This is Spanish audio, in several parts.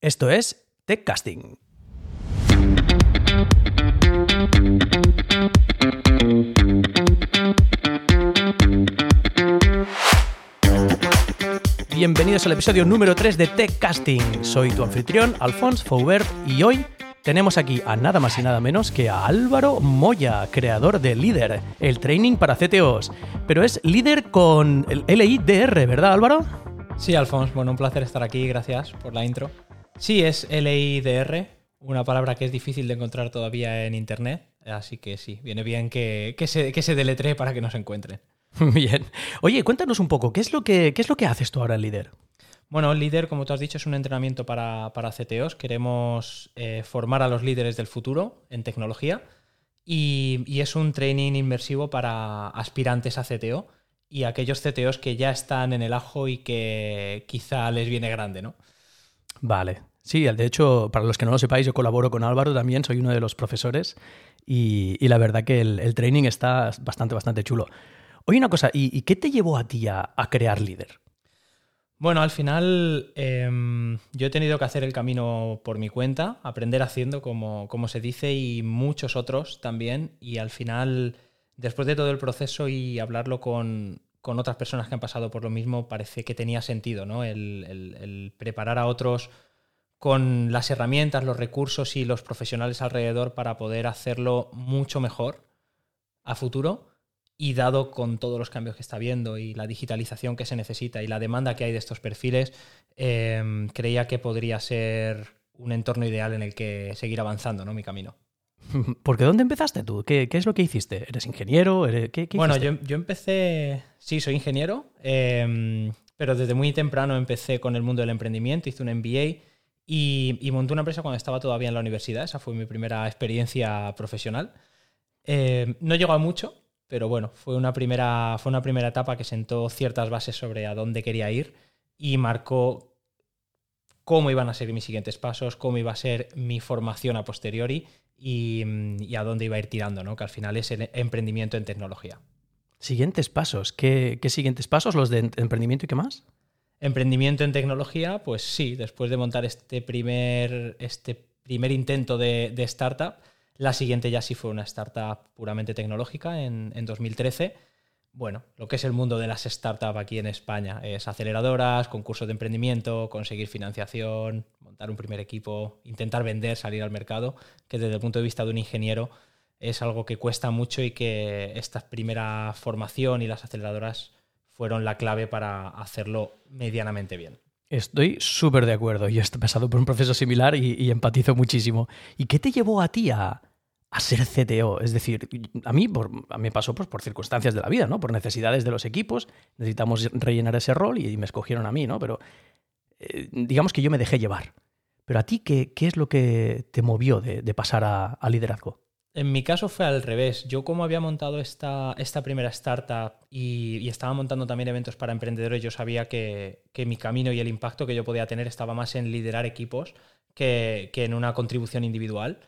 Esto es TechCasting. Bienvenidos al episodio número 3 de TechCasting. Soy tu anfitrión, Alphonse Faubert, y hoy tenemos aquí a nada más y nada menos que a Álvaro Moya, creador de Líder, el training para CTOs. Pero es líder con el LIDR, ¿verdad Álvaro? Sí, Alfonso, bueno, un placer estar aquí, gracias por la intro. Sí, es LIDR, una palabra que es difícil de encontrar todavía en Internet, así que sí, viene bien que, se, que se deletree para que nos encuentren. Bien. Oye, cuéntanos un poco, ¿qué es lo que, qué es lo que haces tú ahora en Líder? Bueno, el líder, como tú has dicho, es un entrenamiento para, para CTOs. Queremos eh, formar a los líderes del futuro en tecnología y, y, es un training inmersivo para aspirantes a CTO y aquellos CTOs que ya están en el ajo y que quizá les viene grande, ¿no? Vale. Sí, de hecho, para los que no lo sepáis, yo colaboro con Álvaro también, soy uno de los profesores y, y la verdad que el, el, training está bastante, bastante chulo. Oye, una cosa, ¿y, qué te llevó a ti a, a crear líder? Bueno, al final eh, yo he tenido que hacer el camino por mi cuenta, aprender haciendo, como, como, se dice, y muchos otros también. Y al final, después de todo el proceso y hablarlo con, con otras personas que han pasado por lo mismo, parece que tenía sentido, ¿no? El, preparar a otros con las herramientas, los recursos y los profesionales alrededor para poder hacerlo mucho mejor a futuro y dado con todos los cambios que está viendo y la digitalización que se necesita y la demanda que hay de estos perfiles, eh, creía que podría ser un entorno ideal en el que seguir avanzando, ¿no? Mi camino. Porque ¿dónde empezaste tú? ¿Qué, qué es lo que hiciste? ¿Eres ingeniero? ¿Eres, qué, qué bueno, yo, yo, empecé, sí, soy ingeniero, eh, pero desde muy temprano empecé con el mundo del emprendimiento, hice un MBA y, y, monté una empresa cuando estaba todavía en la universidad, esa fue mi primera experiencia profesional. Eh, no llegó a mucho, pero bueno, fue una, primera, fue una primera etapa que sentó ciertas bases sobre a dónde quería ir y marcó cómo iban a ser mis siguientes pasos, cómo iba a ser mi formación a posteriori y, y a dónde iba a ir tirando, ¿no? que al final es el emprendimiento en tecnología. Siguientes pasos. ¿Qué, qué siguientes pasos? ¿Los de emprendimiento y qué más? Emprendimiento en tecnología, pues sí, después de montar este primer, este primer intento de, de startup, la siguiente ya sí fue una startup puramente tecnológica en, en 2013. Bueno, lo que es el mundo de las startups aquí en España es aceleradoras, concursos de emprendimiento, conseguir financiación, montar un primer equipo, intentar vender, salir al mercado, que desde el punto de vista de un ingeniero es algo que cuesta mucho y que esta primera formación y las aceleradoras fueron la clave para hacerlo medianamente bien. Estoy súper de acuerdo. Yo he pasado por un proceso similar y, y, empatizo muchísimo. ¿Y qué te llevó a ti a, a ser CTO. Es decir, a mí por, a mí pasó pues, por circunstancias de la vida, ¿no? Por necesidades de los equipos. Necesitamos rellenar ese rol y, me escogieron a mí, ¿no? Pero eh, digamos que yo me dejé llevar. Pero a ti, ¿qué, qué es lo que te movió de, pasar a, a, liderazgo? En mi caso fue al revés. Yo como había montado esta, esta primera startup y, y, estaba montando también eventos para emprendedores, yo sabía que, que, mi camino y el impacto que yo podía tener estaba más en liderar equipos que, que en una contribución individual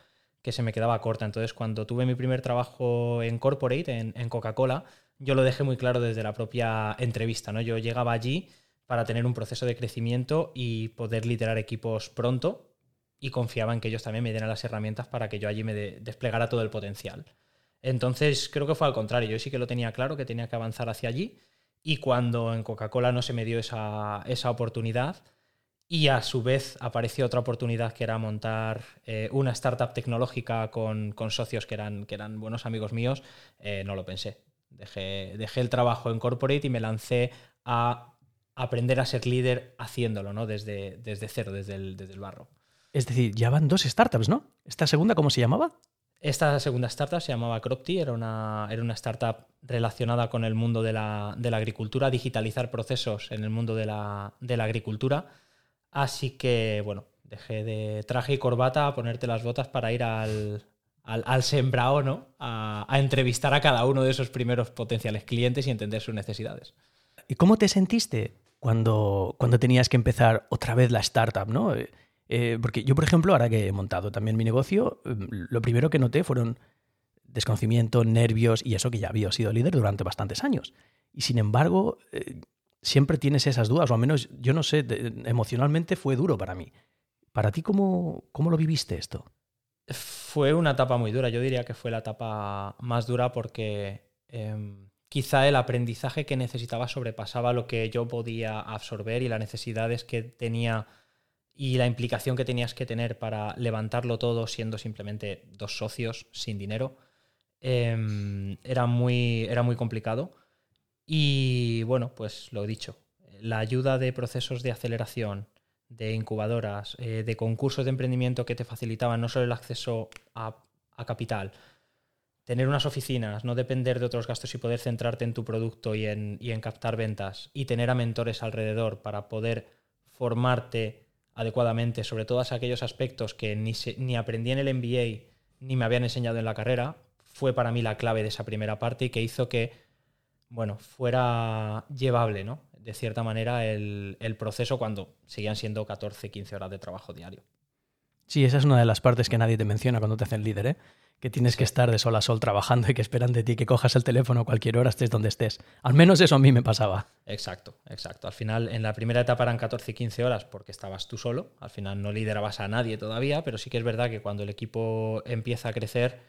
que se me quedaba corta. Entonces, cuando tuve mi primer trabajo en corporate, en, Coca-Cola, yo lo dejé muy claro desde la propia entrevista. ¿no? Yo llegaba allí para tener un proceso de crecimiento y poder liderar equipos pronto y confiaba en que ellos también me dieran las herramientas para que yo allí me de, desplegara todo el potencial. Entonces, creo que fue al contrario. Yo sí que lo tenía claro, que tenía que avanzar hacia allí. Y cuando en Coca-Cola no se me dio esa, esa oportunidad, y a su vez apareció otra oportunidad que era montar eh, una startup tecnológica con, con, socios que eran, que eran buenos amigos míos. Eh, no lo pensé. Dejé, dejé, el trabajo en corporate y me lancé a aprender a ser líder haciéndolo, ¿no? Desde, desde cero, desde el, desde el barro. Es decir, ya van dos startups, ¿no? ¿Esta segunda cómo se llamaba? Esta segunda startup se llamaba Cropty, era una, era una startup relacionada con el mundo de la, de la agricultura, digitalizar procesos en el mundo de la, de la agricultura Así que, bueno, dejé de traje y corbata a ponerte las botas para ir al, al, ¿no? A, a, entrevistar a cada uno de esos primeros potenciales clientes y entender sus necesidades. ¿Y cómo te sentiste cuando, cuando tenías que empezar otra vez la startup, ¿no? Eh, porque yo, por ejemplo, ahora que he montado también mi negocio, lo primero que noté fueron desconocimiento, nervios y eso que ya había sido líder durante bastantes años. Y sin embargo, eh, siempre tienes esas dudas, o al menos yo no sé, emocionalmente fue duro para mí. ¿Para ti cómo, cómo lo viviste esto? Fue una etapa muy dura, yo diría que fue la etapa más dura porque em, quizá el aprendizaje que necesitaba sobrepasaba lo que yo podía absorber y las necesidades que tenía y la implicación que tenías que tener para levantarlo todo siendo simplemente dos socios sin dinero. Em, era, muy, era muy complicado. Y bueno, pues lo dicho, la ayuda de procesos de aceleración, de incubadoras, eh, de concursos de emprendimiento que te facilitaban no solo el acceso a, capital, tener unas oficinas, no depender de otros gastos y poder centrarte en tu producto y en, en captar ventas y tener a mentores alrededor para poder formarte adecuadamente sobre todos aquellos aspectos que ni, ni aprendí en el MBA ni me habían enseñado en la carrera, fue para mí la clave de esa primera parte y que hizo que, bueno, fuera llevable, ¿no? De cierta manera, el, proceso cuando seguían siendo 14, 15 horas de trabajo diario. Sí, esa es una de las partes que nadie te menciona cuando te hacen líder, ¿eh? que tienes que estar de sol a sol trabajando y que esperan de ti que cojas el teléfono a cualquier hora, estés donde estés. Al menos eso a mí me pasaba. Exacto, exacto. Al final, en la primera etapa eran 14 y 15 horas porque estabas tú solo. Al final no liderabas a nadie todavía, pero sí que es verdad que cuando el equipo empieza a crecer,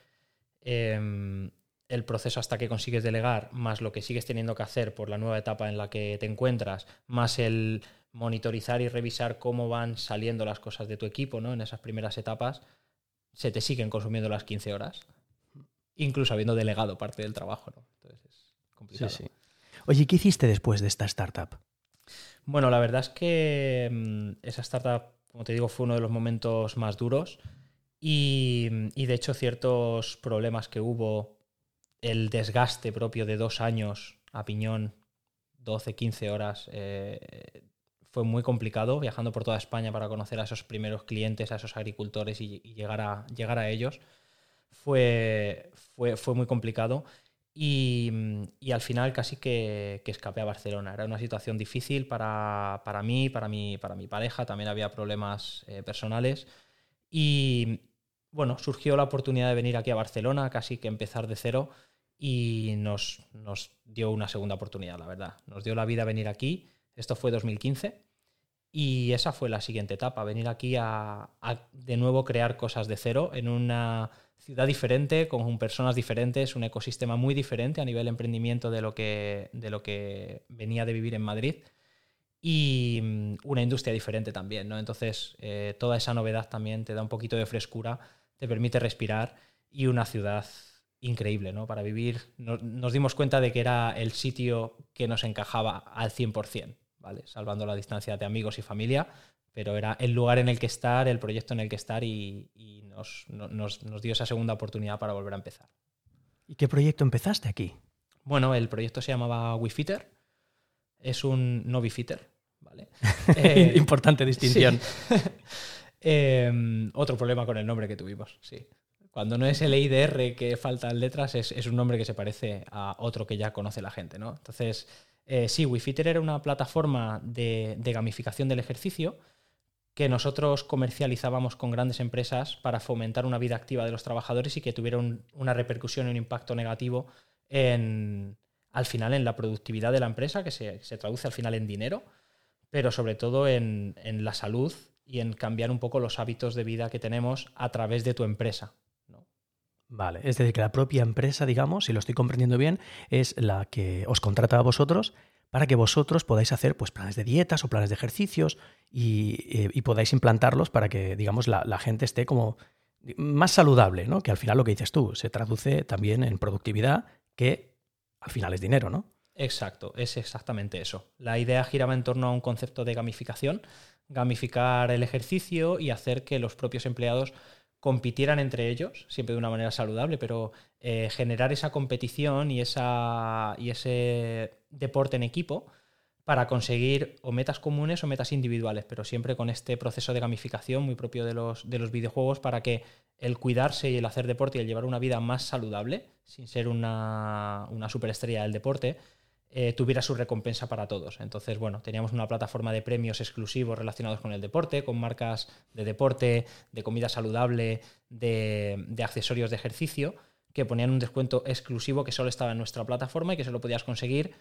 em, el proceso hasta que consigues delegar, más lo que sigues teniendo que hacer por la nueva etapa en la que te encuentras, más el monitorizar y revisar cómo van saliendo las cosas de tu equipo ¿no? en esas primeras etapas, se te siguen consumiendo las 15 horas, incluso habiendo delegado parte del trabajo. ¿no? Entonces es complicado. Sí, sí. Oye, ¿qué hiciste después de esta startup? Bueno, la verdad es que mm, esa startup, como te digo, fue uno de los momentos más duros y, de hecho ciertos problemas que hubo, el desgaste propio de dos años a piñón, 12, 15 horas, eh, fue muy complicado viajando por toda España para conocer a esos primeros clientes, a esos agricultores y, llegar, a, llegar a ellos. Fue, fue, fue muy complicado y, al final casi que, que, escapé a Barcelona. Era una situación difícil para, para mí, para mi, para mi pareja, también había problemas eh, personales y bueno, surgió la oportunidad de venir aquí a Barcelona, casi que empezar de cero y nos, nos dio una segunda oportunidad, la verdad. Nos dio la vida venir aquí esto fue 2015. Y esa fue la siguiente etapa, venir aquí a, de nuevo crear cosas de cero en una ciudad diferente, con personas diferentes, un ecosistema muy diferente a nivel emprendimiento de lo que, de lo que venía de vivir en Madrid y mm, una industria diferente también, ¿no? Entonces, eh, toda esa novedad también te da un poquito de frescura, te permite respirar y una ciudad increíble, ¿no? Para vivir, nos dimos cuenta de que era el sitio que nos encajaba al 100%. Salvando la distancia de amigos y familia, pero era el lugar en el que estar, el proyecto en el que estar y, nos, dio esa segunda oportunidad para volver a empezar. ¿Y qué proyecto empezaste aquí? Bueno, el proyecto se llamaba WeFitter. Es un no Bifitter, ¿vale? Eh, Importante distinción. Em, otro problema con el nombre que tuvimos, sí. Cuando no es el IDR que faltan letras, es, es, un nombre que se parece a otro que ya conoce la gente, ¿no? Entonces, eh, sí, WeFitter era una plataforma de, gamificación del ejercicio que nosotros comercializábamos con grandes empresas para fomentar una vida activa de los trabajadores y que tuviera una repercusión y un impacto negativo en, al final en la productividad de la empresa, que se, traduce al final en dinero, pero sobre todo en, la salud y en cambiar un poco los hábitos de vida que tenemos a través de tu empresa. Vale, es decir, que la propia empresa, digamos, si lo estoy comprendiendo bien, es la que os contrata a vosotros para que vosotros podáis hacer pues, planes de dietas o planes de ejercicios y, eh, podáis implantarlos para que, digamos, la, gente esté como más saludable, ¿no? Que al final lo que dices tú se traduce también en productividad, que al final es dinero, ¿no? Exacto, es exactamente eso. La idea giraba en torno a un concepto de gamificación, gamificar el ejercicio y hacer que los propios empleados compitieran entre ellos, siempre de una manera saludable, pero eh, generar esa competición y, esa, y ese deporte en equipo para conseguir o metas comunes o metas individuales, pero siempre con este proceso de gamificación muy propio de los, de los videojuegos para que el cuidarse y el hacer deporte y el llevar una vida más saludable, sin ser una, una superestrella del deporte, eh, tuviera su recompensa para todos. Entonces, bueno, teníamos una plataforma de premios exclusivos relacionados con el deporte, con marcas de deporte, de comida saludable, de, accesorios de ejercicio, que ponían un descuento exclusivo que solo estaba en nuestra plataforma y que solo podías conseguir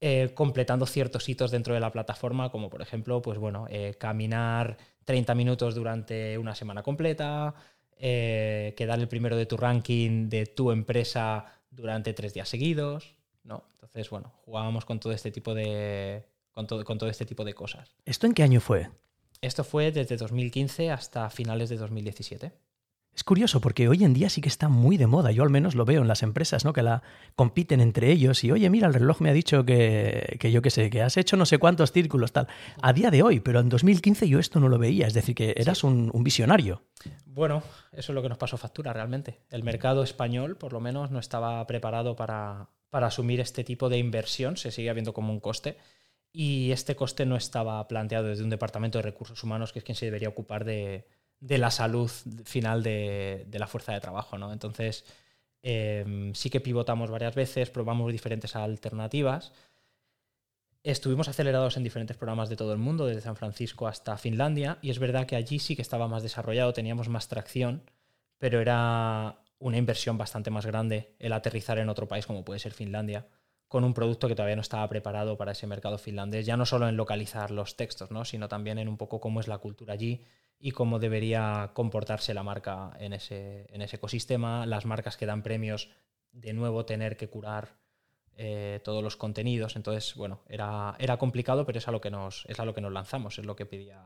eh, completando ciertos hitos dentro de la plataforma, como por ejemplo, pues bueno, eh, caminar 30 minutos durante una semana completa, quedar el primero de tu ranking de tu empresa durante tres días seguidos, ¿no? Entonces, bueno, jugábamos con todo este tipo de. con todo, con todo este tipo de cosas. ¿Esto en qué año fue? Esto fue desde 2015 hasta finales de 2017. Es curioso porque hoy en día sí que está muy de moda, yo al menos lo veo en las empresas, ¿no? Que la compiten entre ellos y, oye, mira, el reloj me ha dicho que, que yo qué sé, que has hecho no sé cuántos círculos, tal. A día de hoy, pero en 2015 yo esto no lo veía, es decir, que eras un, un visionario. Bueno, eso es lo que nos pasó factura realmente. El mercado español, por lo menos, no estaba preparado para, para asumir este tipo de inversión, se sigue viendo como un coste. Y este coste no estaba planteado desde un departamento de recursos humanos, que es quien se debería ocupar de, de la salud final de, de, la fuerza de trabajo. ¿no? Entonces, eh, sí que pivotamos varias veces, probamos diferentes alternativas. Estuvimos acelerados en diferentes programas de todo el mundo, desde San Francisco hasta Finlandia, y es verdad que allí sí que estaba más desarrollado, teníamos más tracción, pero era una inversión bastante más grande el aterrizar en otro país como puede ser Finlandia, con un producto que todavía no estaba preparado para ese mercado finlandés, ya no solo en localizar los textos, ¿no? sino también en un poco cómo es la cultura allí, y cómo debería comportarse la marca en ese, en ese ecosistema, las marcas que dan premios, de nuevo tener que curar eh, todos los contenidos. Entonces, bueno, era, era complicado, pero es a lo que nos, es a lo que nos lanzamos, es lo que pedía,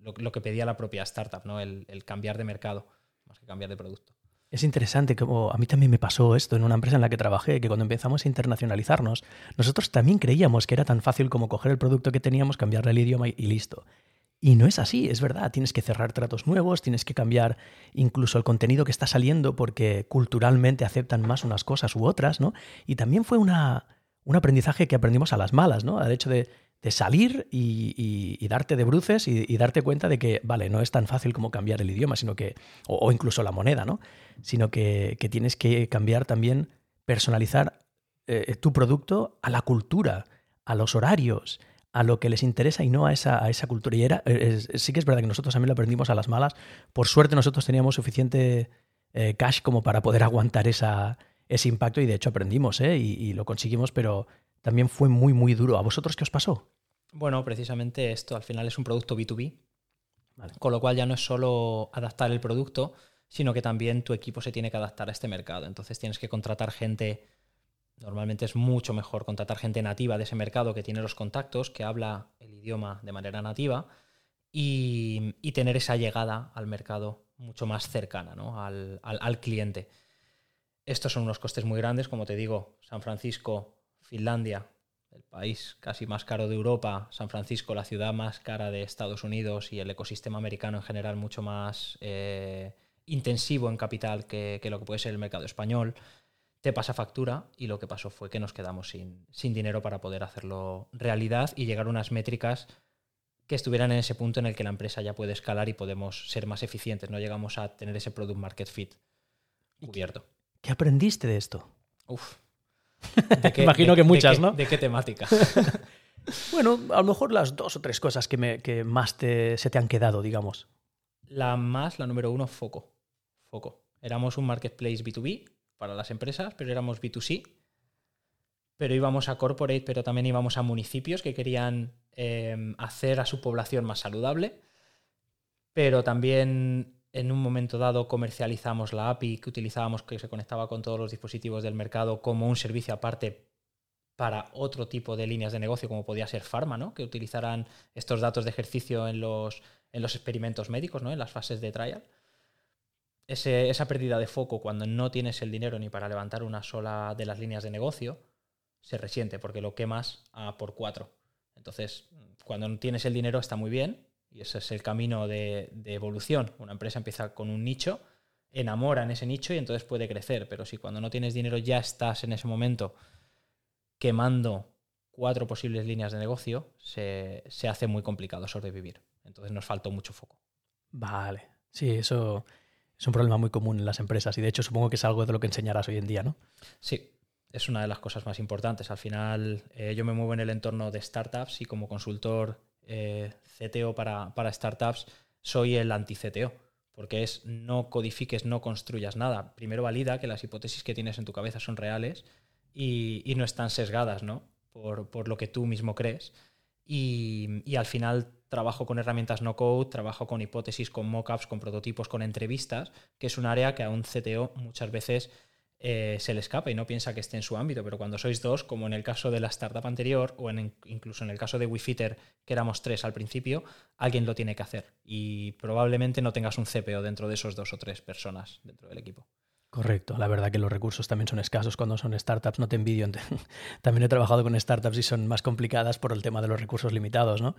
lo, que pedía la propia startup, ¿no? El, cambiar de mercado, más que cambiar de producto. Es interesante, como a mí también me pasó esto en una empresa en la que trabajé, que cuando empezamos a internacionalizarnos, nosotros también creíamos que era tan fácil como coger el producto que teníamos, cambiarle el idioma y, listo. Y no es así, es verdad. Tienes que cerrar tratos nuevos, tienes que cambiar incluso el contenido que está saliendo porque culturalmente aceptan más unas cosas u otras, ¿no? Y también fue una, un aprendizaje que aprendimos a las malas, ¿no? El hecho de, de salir y, darte de bruces y, darte cuenta de que, vale, no es tan fácil como cambiar el idioma, sino que, o, incluso la moneda, ¿no? Sino que, que, tienes que cambiar también, personalizar eh, tu producto a la cultura, a los horarios, a lo que les interesa y no a esa, a esa cultura. Y era, es, sí que es verdad que nosotros también lo aprendimos a las malas. Por suerte nosotros teníamos suficiente eh, cash como para poder aguantar esa, ese impacto y de hecho aprendimos ¿eh? y, lo conseguimos, pero también fue muy, muy duro. ¿A vosotros qué os pasó? Bueno, precisamente esto al final es un producto B2B, vale. con lo cual ya no es solo adaptar el producto, sino que también tu equipo se tiene que adaptar a este mercado. Entonces tienes que contratar gente Normalmente es mucho mejor contratar gente nativa de ese mercado que tiene los contactos, que habla el idioma de manera nativa y, y tener esa llegada al mercado mucho más cercana ¿no? al, al, al, cliente. Estos son unos costes muy grandes, como te digo, San Francisco, Finlandia, el país casi más caro de Europa, San Francisco, la ciudad más cara de Estados Unidos y el ecosistema americano en general mucho más eh, intensivo en capital que, que lo que puede ser el mercado español te pasa factura y lo que pasó fue que nos quedamos sin, sin, dinero para poder hacerlo realidad y llegar a unas métricas que estuvieran en ese punto en el que la empresa ya puede escalar y podemos ser más eficientes. No llegamos a tener ese product market fit cubierto. ¿Qué aprendiste de esto? Uf. ¿De qué, Imagino de, que muchas, de ¿no? ¿De qué temática? bueno, a lo mejor las dos o tres cosas que, me, que más te, se te han quedado, digamos. La más, la número uno, foco. Foco. Éramos un marketplace B2B para las empresas, pero éramos B2C. Pero íbamos a corporate, pero también íbamos a municipios que querían eh, hacer a su población más saludable. Pero también en un momento dado comercializamos la API que utilizábamos, que se conectaba con todos los dispositivos del mercado, como un servicio aparte para otro tipo de líneas de negocio, como podía ser Pharma, ¿no? que utilizaran estos datos de ejercicio en los, en los experimentos médicos, ¿no? en las fases de trial esa pérdida de foco cuando no tienes el dinero ni para levantar una sola de las líneas de negocio, se resiente porque lo quemas a por cuatro. Entonces, cuando no tienes el dinero está muy bien y ese es el camino de, de evolución. Una empresa empieza con un nicho, enamora en ese nicho y entonces puede crecer, pero si cuando no tienes dinero ya estás en ese momento quemando cuatro posibles líneas de negocio, se, se hace muy complicado sobrevivir. Entonces nos faltó mucho foco. Vale, sí, eso es un problema muy común en las empresas y de hecho supongo que es algo de lo que enseñarás hoy en día, ¿no? Sí, es una de las cosas más importantes. Al final eh, yo me muevo en el entorno de startups y como consultor eh, CTO para, para startups soy el anti-CTO, porque es no codifiques, no construyas nada. Primero valida que las hipótesis que tienes en tu cabeza son reales y, y no están sesgadas, ¿no? por, lo que tú mismo crees. Y, y, al final trabajo con herramientas no code, trabajo con hipótesis, con mockups, con prototipos, con entrevistas, que es un área que a un CTO muchas veces eh, se le escapa y no piensa que esté en su ámbito, pero cuando sois dos, como en el caso de la startup anterior o incluso en el caso de WeFitter, que éramos tres al principio, alguien lo tiene que hacer y probablemente no tengas un CPO dentro de esos dos o tres personas dentro del equipo. Correcto, la verdad que los recursos también son escasos cuando son startups, no te envidio. También he trabajado con startups y son más complicadas por el tema de los recursos limitados, ¿no?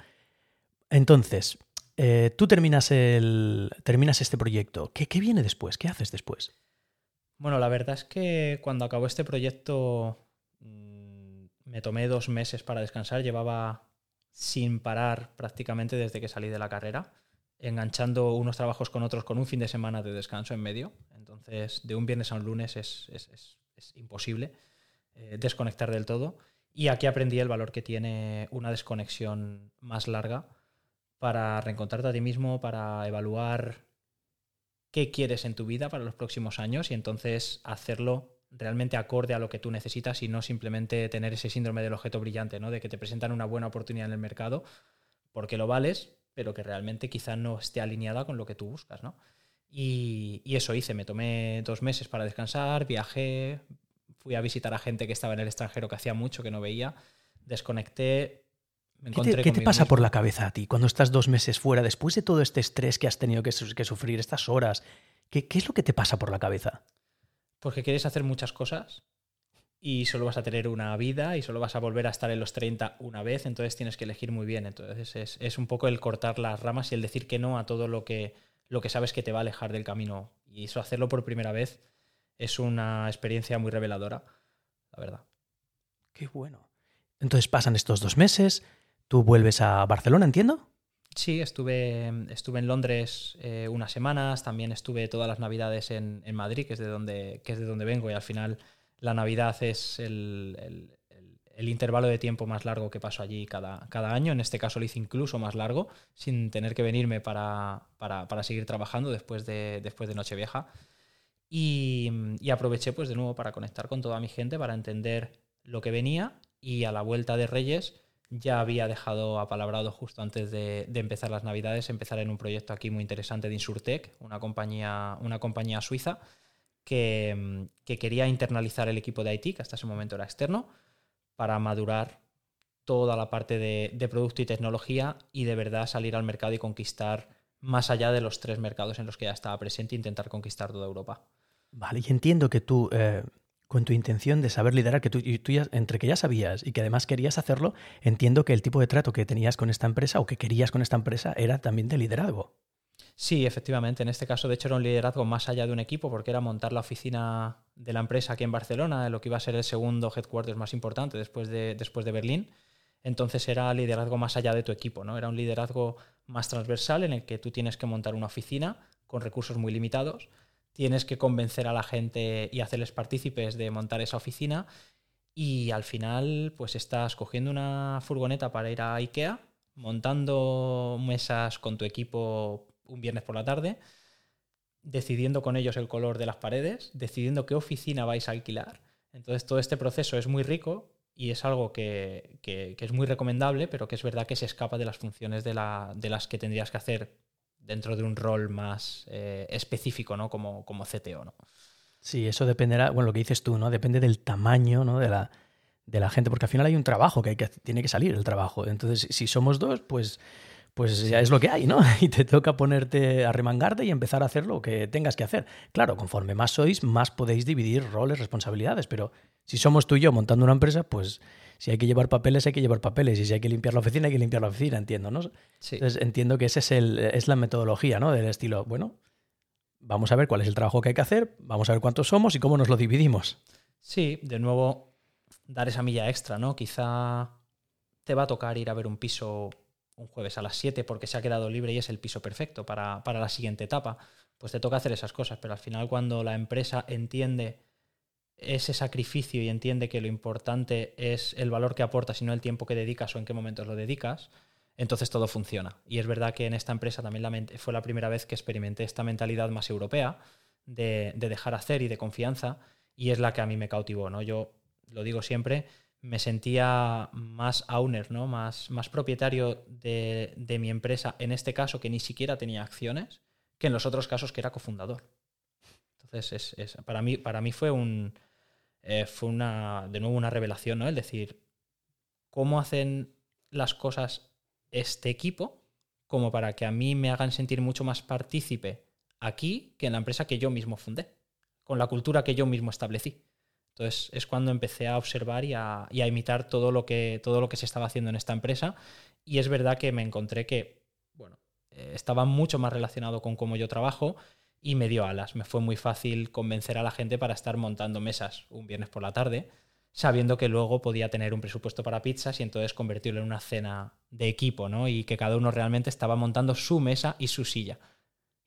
Entonces, eh, tú terminas, el, terminas este proyecto. ¿Qué, ¿Qué viene después? ¿Qué haces después? Bueno, la verdad es que cuando acabó este proyecto mm, me tomé dos meses para descansar. Llevaba sin parar prácticamente desde que salí de la carrera, enganchando unos trabajos con otros con un fin de semana de descanso en medio. Entonces, de un viernes a un lunes es, imposible eh, desconectar del todo. Y aquí aprendí el valor que tiene una desconexión más larga para reencontrarte a ti mismo, para evaluar qué quieres en tu vida para los próximos años y entonces hacerlo realmente acorde a lo que tú necesitas y no simplemente tener ese síndrome del objeto brillante, ¿no? De que te presentan una buena oportunidad en el mercado porque lo vales, pero que realmente quizá no esté alineada con lo que tú buscas, ¿no? Y, y, eso hice, me tomé dos meses para descansar, viajé, fui a visitar a gente que estaba en el extranjero que hacía mucho que no veía, desconecté, ¿Qué te, pasa por la cabeza a ti cuando estás dos meses fuera, después de todo este estrés que has tenido que, sufrir, estas horas? ¿qué, es lo que te pasa por la cabeza? Porque quieres hacer muchas cosas y solo vas a tener una vida y solo vas a volver a estar en los 30 una vez, entonces tienes que elegir muy bien. Entonces es, un poco el cortar las ramas y el decir que no a todo lo que, lo que sabes que te va a alejar del camino. Y eso hacerlo por primera vez es una experiencia muy reveladora, la verdad. Qué bueno. Entonces pasan estos dos meses, Tú vuelves a Barcelona, entiendo. Sí, estuve, estuve en Londres eh, unas semanas, también estuve todas las navidades en, Madrid, que es, de donde, que es de donde vengo, y al final la Navidad es el, intervalo de tiempo más largo que paso allí cada, cada, año. En este caso lo hice incluso más largo, sin tener que venirme para, para, seguir trabajando después de, después de Nochevieja. Y, y aproveché pues de nuevo para conectar con toda mi gente, para entender lo que venía y a la vuelta de Reyes ya había dejado apalabrado justo antes de, empezar las navidades, empezar en un proyecto aquí muy interesante de Insurtech, una compañía, una compañía suiza que, quería internalizar el equipo de IT, que hasta ese momento era externo, para madurar toda la parte de, producto y tecnología y de verdad salir al mercado y conquistar más allá de los tres mercados en los que ya estaba presente e intentar conquistar toda Europa. Vale, y entiendo que tú eh, con tu intención de saber liderar, que tú, tú ya, entre que ya sabías y que además querías hacerlo, entiendo que el tipo de trato que tenías con esta empresa o que querías con esta empresa era también de liderazgo. Sí, efectivamente. En este caso, de hecho, era un liderazgo más allá de un equipo, porque era montar la oficina de la empresa aquí en Barcelona, lo que iba a ser el segundo headquarters más importante después de, después de Berlín. Entonces era liderazgo más allá de tu equipo, ¿no? Era un liderazgo más transversal en el que tú tienes que montar una oficina con recursos muy limitados tienes que convencer a la gente y hacerles partícipes de montar esa oficina y al final pues estás cogiendo una furgoneta para ir a IKEA, montando mesas con tu equipo un viernes por la tarde, decidiendo con ellos el color de las paredes, decidiendo qué oficina vais a alquilar. Entonces todo este proceso es muy rico y es algo que, es muy recomendable, pero que es verdad que se escapa de las funciones de, de las que tendrías que hacer dentro de un rol más eh, específico, ¿no? Como, como CTO, ¿no? Sí, eso dependerá, bueno, lo que dices tú, ¿no? Depende del tamaño, ¿no? De la, de la gente, porque al final hay un trabajo que, hay que tiene que salir el trabajo. Entonces, si somos dos, pues, pues ya es lo que hay, ¿no? Y te toca ponerte a remangarte y empezar a hacer lo que tengas que hacer. Claro, conforme más sois, más podéis dividir roles, responsabilidades, pero si somos tú y yo montando una empresa, pues si hay que llevar papeles, hay que llevar papeles. Y si hay que limpiar la oficina, hay que limpiar la oficina, entiendo, ¿no? Entonces entiendo que esa es, el, es la metodología, ¿no? Del estilo, bueno, vamos a ver cuál es el trabajo que hay que hacer, vamos a ver cuántos somos y cómo nos lo dividimos. Sí, de nuevo, dar esa milla extra, ¿no? Quizá te va a tocar ir a ver un piso un jueves a las 7 porque se ha quedado libre y es el piso perfecto para, para la siguiente etapa. Pues te toca hacer esas cosas, pero al final cuando la empresa entiende ese sacrificio y entiende que lo importante es el valor que aportas y no el tiempo que dedicas o en qué momentos lo dedicas, entonces todo funciona. Y es verdad que en esta empresa también fue la primera vez que experimenté esta mentalidad más europea de, dejar hacer y de confianza y es la que a mí me cautivó. ¿no? Yo lo digo siempre, me sentía más owner, ¿no? más, más propietario de, de, mi empresa, en este caso que ni siquiera tenía acciones, que en los otros casos que era cofundador. Entonces, es, es, para, mí, para mí fue, un, eh, fue una, de nuevo una revelación, ¿no? El decir, ¿cómo hacen las cosas este equipo como para que a mí me hagan sentir mucho más partícipe aquí que en la empresa que yo mismo fundé, con la cultura que yo mismo establecí? Entonces es cuando empecé a observar y a, imitar todo lo, que, todo lo que se estaba haciendo en esta empresa. Y es verdad que me encontré que, bueno, eh, estaba mucho más relacionado con cómo yo trabajo y me dio alas. Me fue muy fácil convencer a la gente para estar montando mesas un viernes por la tarde, sabiendo que luego podía tener un presupuesto para pizzas y entonces convertirlo en una cena de equipo, ¿no? Y que cada uno realmente estaba montando su mesa y su silla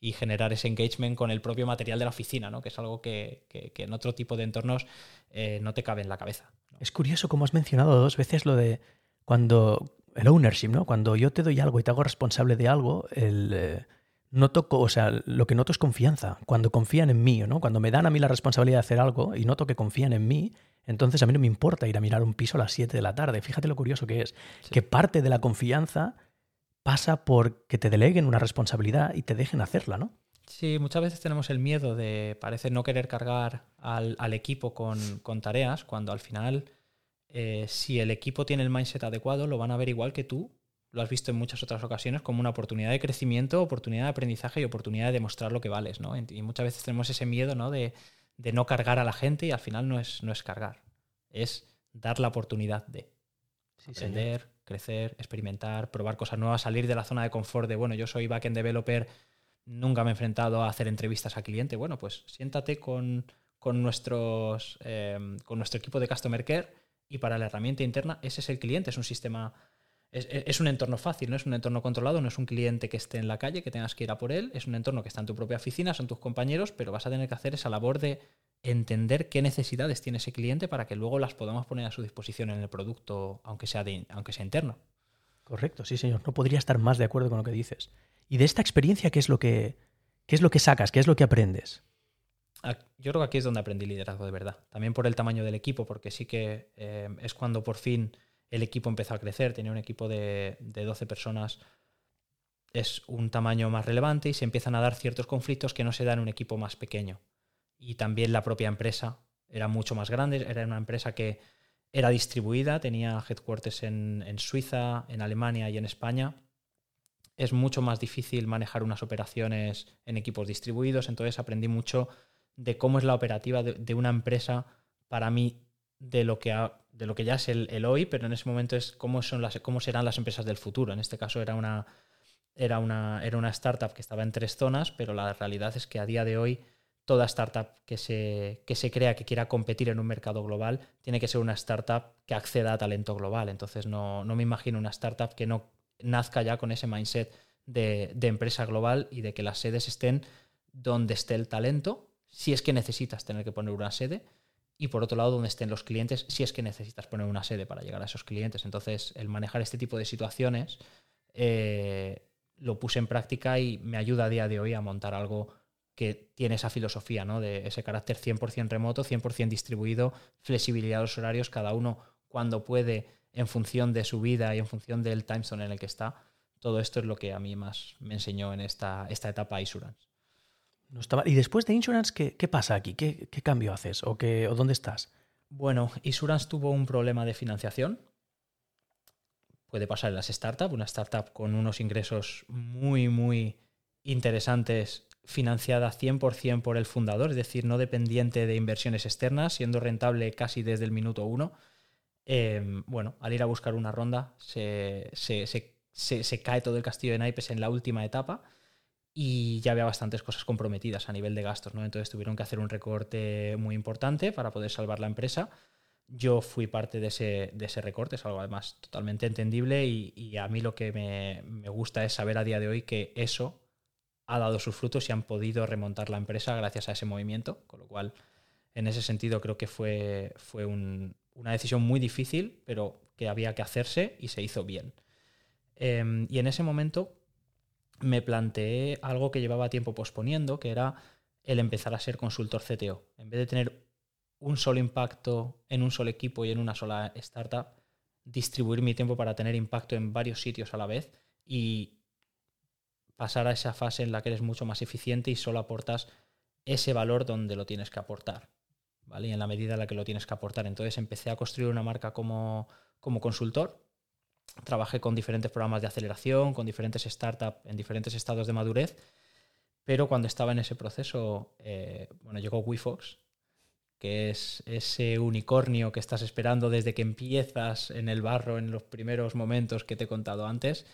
y generar ese engagement con el propio material de la oficina, ¿no? que es algo que, que, que en otro tipo de entornos eh, no te cabe en la cabeza. ¿no? Es curioso como has mencionado dos veces lo de cuando el ownership, ¿no? Cuando yo te doy algo y te hago responsable de algo, el, eh, noto, o sea, lo que noto es confianza. Cuando confían en mí, ¿no? Cuando me dan a mí la responsabilidad de hacer algo y noto que confían en mí, entonces a mí no me importa ir a mirar un piso a las 7 de la tarde. Fíjate lo curioso que es. Sí. Que parte de la confianza pasa por que te deleguen una responsabilidad y te dejen hacerla, ¿no? Sí, muchas veces tenemos el miedo de, parece, no querer cargar al, equipo con, con, tareas, cuando al final, eh, si el equipo tiene el mindset adecuado, lo van a ver igual que tú, lo has visto en muchas otras ocasiones, como una oportunidad de crecimiento, oportunidad de aprendizaje y oportunidad de demostrar lo que vales, ¿no? Y muchas veces tenemos ese miedo, ¿no? De, de no cargar a la gente y al final no es, no es cargar, es dar la oportunidad de sí, crecer, experimentar, probar cosas nuevas, salir de la zona de confort de, bueno, yo soy backend developer, nunca me he enfrentado a hacer entrevistas a cliente. Bueno, pues siéntate con, con nuestros, eh, con nuestro equipo de Customer Care y para la herramienta interna ese es el cliente, es un sistema, es, es, un entorno fácil, no es un entorno controlado, no es un cliente que esté en la calle, que tengas que ir a por él, es un entorno que está en tu propia oficina, son tus compañeros, pero vas a tener que hacer esa labor de entender qué necesidades tiene ese cliente para que luego las podamos poner a su disposición en el producto, aunque sea, de, aunque sea interno. Correcto, sí señor, no podría estar más de acuerdo con lo que dices. Y de esta experiencia, ¿qué es lo que, qué es lo que sacas? ¿Qué es lo que aprendes? Yo creo que aquí es donde aprendí liderazgo de verdad. También por el tamaño del equipo, porque sí que eh, es cuando por fin el equipo empezó a crecer. Tenía un equipo de, de 12 personas. Es un tamaño más relevante y se empiezan a dar ciertos conflictos que no se dan en un equipo más pequeño. Y también la propia empresa era mucho más grande. Era una empresa que era distribuida, tenía headquarters en, en Suiza, en Alemania y en España es mucho más difícil manejar unas operaciones en equipos distribuidos, entonces aprendí mucho de cómo es la operativa de, una empresa para mí de lo que, de lo que ya es el, el, hoy, pero en ese momento es cómo, son las, cómo serán las empresas del futuro. En este caso era una, era, una, era una startup que estaba en tres zonas, pero la realidad es que a día de hoy toda startup que se, que se crea que quiera competir en un mercado global tiene que ser una startup que acceda a talento global. Entonces no, no me imagino una startup que no nazca ya con ese mindset de, de, empresa global y de que las sedes estén donde esté el talento, si es que necesitas tener que poner una sede, y por otro lado donde estén los clientes, si es que necesitas poner una sede para llegar a esos clientes. Entonces, el manejar este tipo de situaciones eh, lo puse en práctica y me ayuda a día de hoy a montar algo que tiene esa filosofía, ¿no? De ese carácter 100% remoto, 100% distribuido, flexibilidad de los horarios, cada uno cuando puede en función de su vida y en función del time zone en el que está. Todo esto es lo que a mí más me enseñó en esta, esta etapa Insurance. No estaba... Y después de Insurance, ¿qué, qué pasa aquí? ¿Qué, ¿Qué, cambio haces? ¿O, qué, ¿O dónde estás? Bueno, Insurance tuvo un problema de financiación. Puede pasar en las startups, una startup con unos ingresos muy, muy interesantes, financiada 100% por el fundador, es decir, no dependiente de inversiones externas, siendo rentable casi desde el minuto uno eh, bueno, al ir a buscar una ronda se, se, se, se, cae todo el castillo de naipes en la última etapa y ya había bastantes cosas comprometidas a nivel de gastos, ¿no? Entonces tuvieron que hacer un recorte muy importante para poder salvar la empresa. Yo fui parte de ese, de ese recorte, es algo además totalmente entendible y, y a mí lo que me, me, gusta es saber a día de hoy que eso ha dado sus frutos y han podido remontar la empresa gracias a ese movimiento, con lo cual en ese sentido creo que fue, fue un, una decisión muy difícil, pero que había que hacerse y se hizo bien. Eh, y en ese momento me planteé algo que llevaba tiempo posponiendo, que era el empezar a ser consultor CTO. En vez de tener un solo impacto en un solo equipo y en una sola startup, distribuir mi tiempo para tener impacto en varios sitios a la vez y pasar a esa fase en la que eres mucho más eficiente y solo aportas ese valor donde lo tienes que aportar. ¿vale? Y en la medida en la que lo tienes que aportar. Entonces empecé a construir una marca como, como consultor. Trabajé con diferentes programas de aceleración, con diferentes startups en diferentes estados de madurez. Pero cuando estaba en ese proceso, eh, bueno, llegó WeFox, que es ese unicornio que estás esperando desde que empiezas en el barro en los primeros momentos que te he contado antes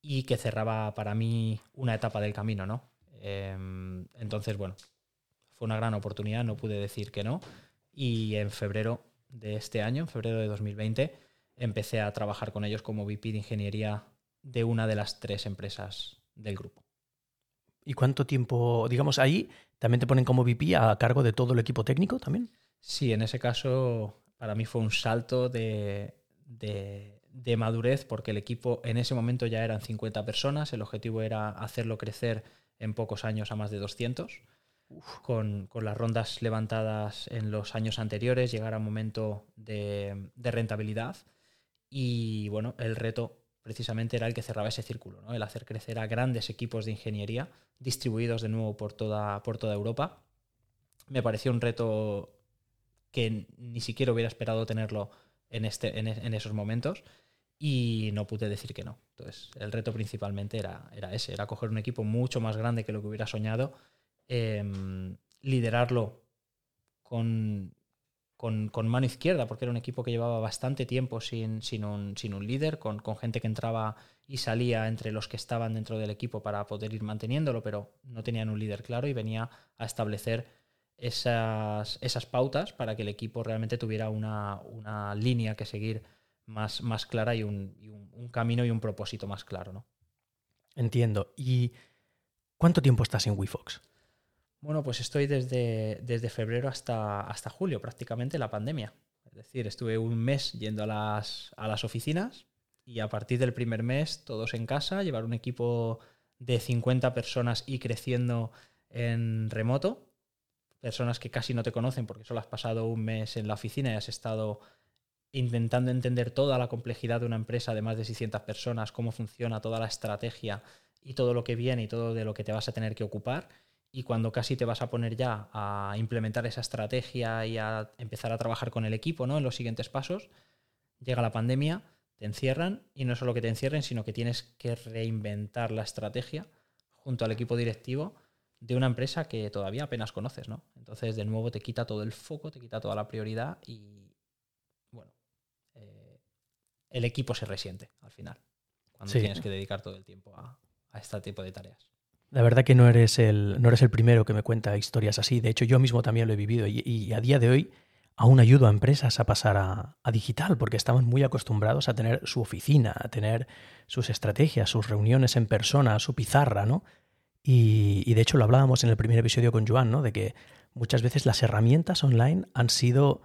y que cerraba para mí una etapa del camino, ¿no? Em, entonces, bueno, fue una gran oportunidad, no pude decir que no. Y en febrero de este año, en febrero de 2020, empecé a trabajar con ellos como VP de ingeniería de una de las tres empresas del grupo. ¿Y cuánto tiempo, digamos, ahí también te ponen como VP a cargo de todo el equipo técnico también? Sí, en ese caso para mí fue un salto de, de madurez porque el equipo en ese momento ya eran 50 personas, el objetivo era hacerlo crecer en pocos años a más de 200 con, las rondas levantadas en los años anteriores, llegar a un momento de, rentabilidad. Y bueno, el reto precisamente era el que cerraba ese círculo, ¿no? el hacer crecer a grandes equipos de ingeniería distribuidos de nuevo por toda, por toda Europa. Me pareció un reto que ni siquiera hubiera esperado tenerlo en, este, en, esos momentos y no pude decir que no. Entonces, el reto principalmente era, era ese, era coger un equipo mucho más grande que lo que hubiera soñado Em, liderarlo con, con, mano izquierda, porque era un equipo que llevaba bastante tiempo sin, sin, un, sin un, líder, con, con, gente que entraba y salía entre los que estaban dentro del equipo para poder ir manteniéndolo, pero no tenían un líder claro y venía a establecer esas, esas pautas para que el equipo realmente tuviera una, una línea que seguir más, más clara y, un, y un, un, camino y un propósito más claro. ¿no? Entiendo. ¿Y cuánto tiempo estás en WeFox? Bueno, pues estoy desde, desde febrero hasta, hasta julio, prácticamente la pandemia. Es decir, estuve un mes yendo a las, a las oficinas y a partir del primer mes todos en casa, llevar un equipo de 50 personas y creciendo en remoto, personas que casi no te conocen porque solo has pasado un mes en la oficina y has estado intentando entender toda la complejidad de una empresa de más de 600 personas, cómo funciona toda la estrategia y todo lo que viene y todo de lo que te vas a tener que ocupar y cuando casi te vas a poner ya a implementar esa estrategia y a empezar a trabajar con el equipo ¿no? en los siguientes pasos, llega la pandemia, te encierran y no solo que te encierren, sino que tienes que reinventar la estrategia junto al equipo directivo de una empresa que todavía apenas conoces, ¿no? Entonces, de nuevo, te quita todo el foco, te quita toda la prioridad y, bueno, eh, el equipo se resiente al final, cuando tienes que dedicar todo el tiempo a este tipo de tareas. La verdad que no eres, el, no eres el primero que me cuenta historias así. De hecho, yo mismo también lo he vivido y, a día de hoy aún ayudo a empresas a pasar a, digital porque estamos muy acostumbrados a tener su oficina, a tener sus estrategias, sus reuniones en persona, su pizarra, ¿no? Y, de hecho lo hablábamos en el primer episodio con Joan, ¿no? De que muchas veces las herramientas online han sido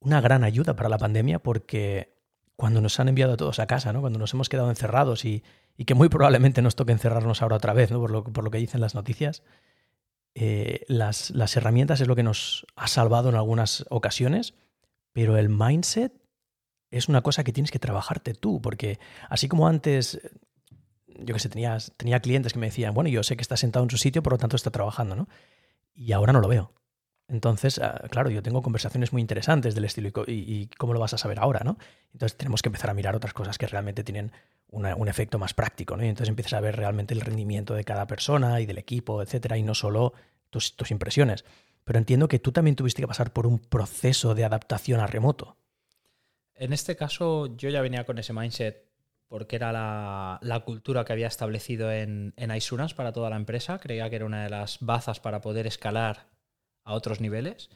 una gran ayuda para la pandemia porque cuando nos han enviado a todos a casa, ¿no? Cuando nos hemos quedado encerrados y, y que muy probablemente nos toque encerrarnos ahora otra vez, ¿no? por, lo, por lo que dicen las noticias, eh, las, las herramientas es lo que nos ha salvado en algunas ocasiones, pero el mindset es una cosa que tienes que trabajarte tú, porque así como antes, yo que sé, tenía, tenía clientes que me decían, bueno, yo sé que está sentado en su sitio, por lo tanto está trabajando, ¿no? Y ahora no lo veo. Entonces, ah, claro, yo tengo conversaciones muy interesantes del estilo y, cómo lo vas a saber ahora, ¿no? Entonces tenemos que empezar a mirar otras cosas que realmente tienen un efecto más práctico, ¿no? Y entonces empiezas a ver realmente el rendimiento de cada persona y del equipo, etcétera, y no solo tus, tus impresiones. Pero entiendo que tú también tuviste que pasar por un proceso de adaptación a remoto. En este caso, yo ya venía con ese mindset porque era la, cultura que había establecido en, en Isurance para toda la empresa. Creía que era una de las bazas para poder escalar a otros niveles.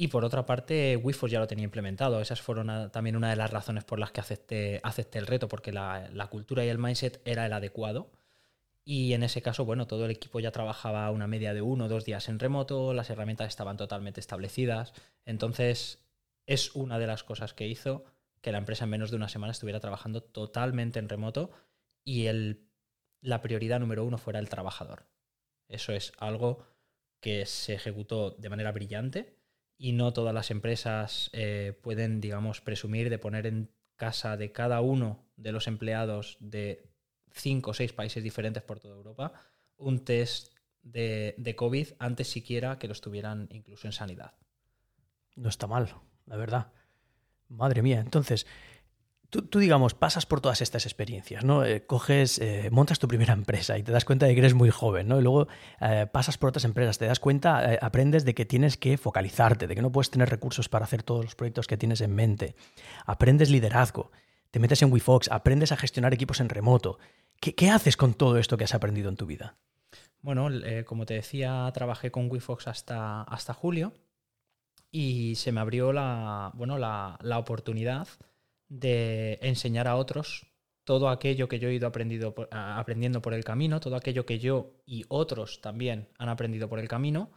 Y por otra parte, WeForce ya lo tenía implementado. Esas fueron también una de las razones por las que acepté, acepté el reto, porque la, cultura y el mindset era el adecuado. Y en ese caso, bueno, todo el equipo ya trabajaba una media de uno o dos días en remoto, las herramientas estaban totalmente establecidas. Entonces, es una de las cosas que hizo que la empresa en menos de una semana estuviera trabajando totalmente en remoto y el, la prioridad número uno fuera el trabajador. Eso es algo que se ejecutó de manera brillante y no todas las empresas eh, pueden, digamos, presumir de poner en casa de cada uno de los empleados de cinco o seis países diferentes por toda Europa un test de, de COVID antes siquiera que los tuvieran incluso en sanidad. No está mal, la verdad. Madre mía, entonces, Tú, digamos, pasas por todas estas experiencias, ¿no? Eh, coges, eh, montas tu primera empresa y te das cuenta de que eres muy joven, ¿no? Y luego eh, pasas por otras empresas, te das cuenta, aprendes de que tienes que focalizarte, de que no puedes tener recursos para hacer todos los proyectos que tienes en mente. Aprendes liderazgo, te metes en WeFox, aprendes a gestionar equipos en remoto. ¿Qué, qué haces con todo esto que has aprendido en tu vida? Bueno, como te decía, trabajé con WeFox hasta, hasta julio y se me abrió la, bueno, la, la oportunidad de enseñar a otros todo aquello que yo he ido aprendido aprendiendo por el camino, todo aquello que yo y otros también han aprendido por el camino,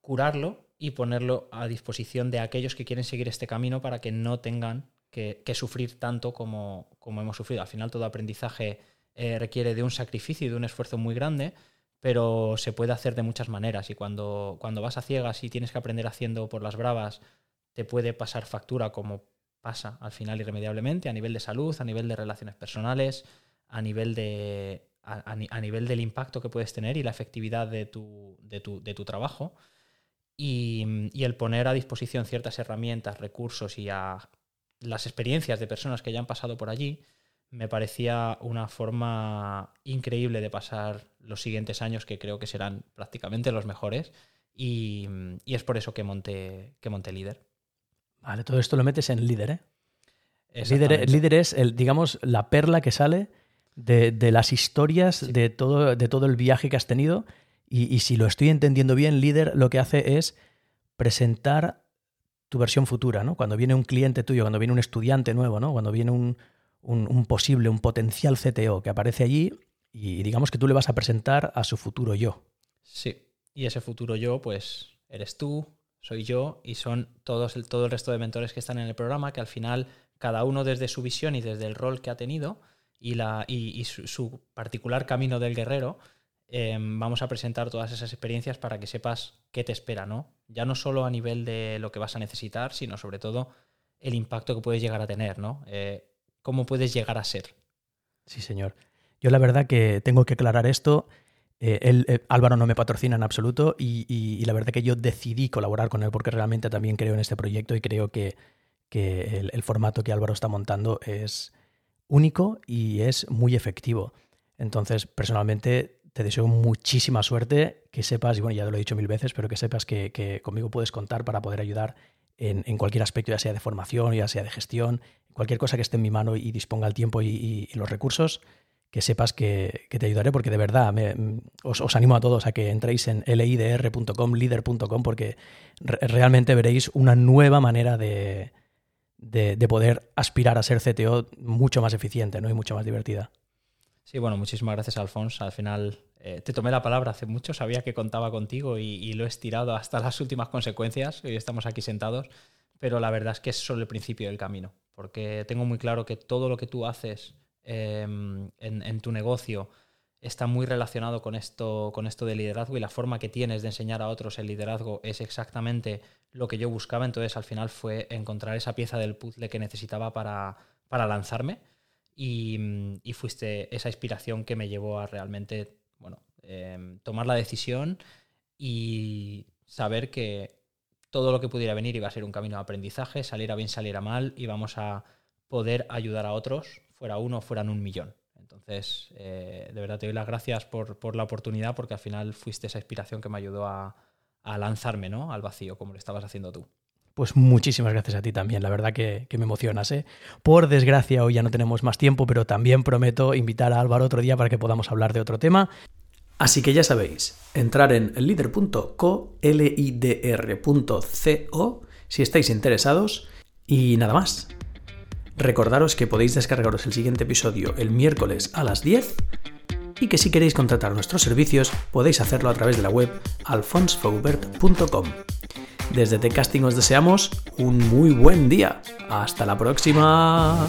curarlo y ponerlo a disposición de aquellos que quieren seguir este camino para que no tengan que, sufrir tanto como, como, hemos sufrido. Al final todo aprendizaje eh, requiere de un sacrificio y de un esfuerzo muy grande, pero se puede hacer de muchas maneras y cuando, cuando vas a ciegas y tienes que aprender haciendo por las bravas, te puede pasar factura como pasa al final irremediablemente a nivel de salud, a nivel de relaciones personales, a nivel de a, nivel del impacto que puedes tener y la efectividad de tu, de tu, trabajo. Y, el poner a disposición ciertas herramientas, recursos y a las experiencias de personas que ya han pasado por allí, me parecía una forma increíble de pasar los siguientes años que creo que serán prácticamente los mejores. Y, y es por eso que monté, que monté líder. Vale, todo esto lo metes en líder, ¿eh? Líder, líder, es, el, digamos, la perla que sale de, las historias de, todo, de todo el viaje que has tenido. Y, si lo estoy entendiendo bien, líder lo que hace es presentar tu versión futura, ¿no? Cuando viene un cliente tuyo, cuando viene un estudiante nuevo, ¿no? Cuando viene un, un posible, un potencial CTO que aparece allí y digamos que tú le vas a presentar a su futuro yo. Sí, y ese futuro yo, pues eres tú, soy yo y son todos el, todo el resto de mentores que están en el programa, que al final cada uno desde su visión y desde el rol que ha tenido y, la, y, su, particular camino del guerrero, em, vamos a presentar todas esas experiencias para que sepas qué te espera, ¿no? Ya no solo a nivel de lo que vas a necesitar, sino sobre todo el impacto que puedes llegar a tener, ¿no? Eh, cómo puedes llegar a ser. Sí, señor. Yo la verdad que tengo que aclarar esto. Eh, eh, Álvaro no me patrocina en absoluto y, la verdad que yo decidí colaborar con él porque realmente también creo en este proyecto y creo que, el, formato que Álvaro está montando es único y es muy efectivo. Entonces, personalmente, te deseo muchísima suerte, que sepas, y bueno, ya te lo he dicho mil veces, pero que sepas que, conmigo puedes contar para poder ayudar en, cualquier aspecto, ya sea de formación, ya sea de gestión, cualquier cosa que esté en mi mano y disponga el tiempo y los recursos que sepas que, te ayudaré, porque de verdad os, animo a todos a que entréis en lidr.com, leader.com, porque realmente veréis una nueva manera de, poder aspirar a ser CTO mucho más eficiente ¿no? y mucho más divertida. Sí, bueno, muchísimas gracias, Alfonso. Al final eh, te tomé la palabra hace mucho, sabía que contaba contigo y, lo he estirado hasta las últimas consecuencias. Hoy estamos aquí sentados, pero la verdad es que es solo el principio del camino, porque tengo muy claro que todo lo que tú haces Em, en, tu negocio está muy relacionado con esto, con esto de liderazgo y la forma que tienes de enseñar a otros el liderazgo es exactamente lo que yo buscaba. Entonces al final fue encontrar esa pieza del puzzle que necesitaba para, para lanzarme y, fuiste esa inspiración que me llevó a realmente bueno, em, tomar la decisión y saber que todo lo que pudiera venir iba a ser un camino de aprendizaje, saliera bien, saliera mal, y vamos a poder ayudar a otros fuera uno, fueran un millón. Entonces, eh, de verdad te doy las gracias por, la oportunidad porque al final fuiste esa inspiración que me ayudó a, lanzarme ¿no? al vacío, como lo estabas haciendo tú. Pues muchísimas gracias a ti también, la verdad que, me emocionas. ¿eh? Por desgracia, hoy ya no tenemos más tiempo, pero también prometo invitar a Álvaro otro día para que podamos hablar de otro tema. Así que ya sabéis, entrar en lider.co, lidr.co, si estáis interesados, y nada más. Recordaros que podéis descargaros el siguiente episodio el miércoles a las 10 y que si queréis contratar nuestros servicios podéis hacerlo a través de la web alfonsfaubert.com. Desde Casting os deseamos un muy buen día. Hasta la próxima.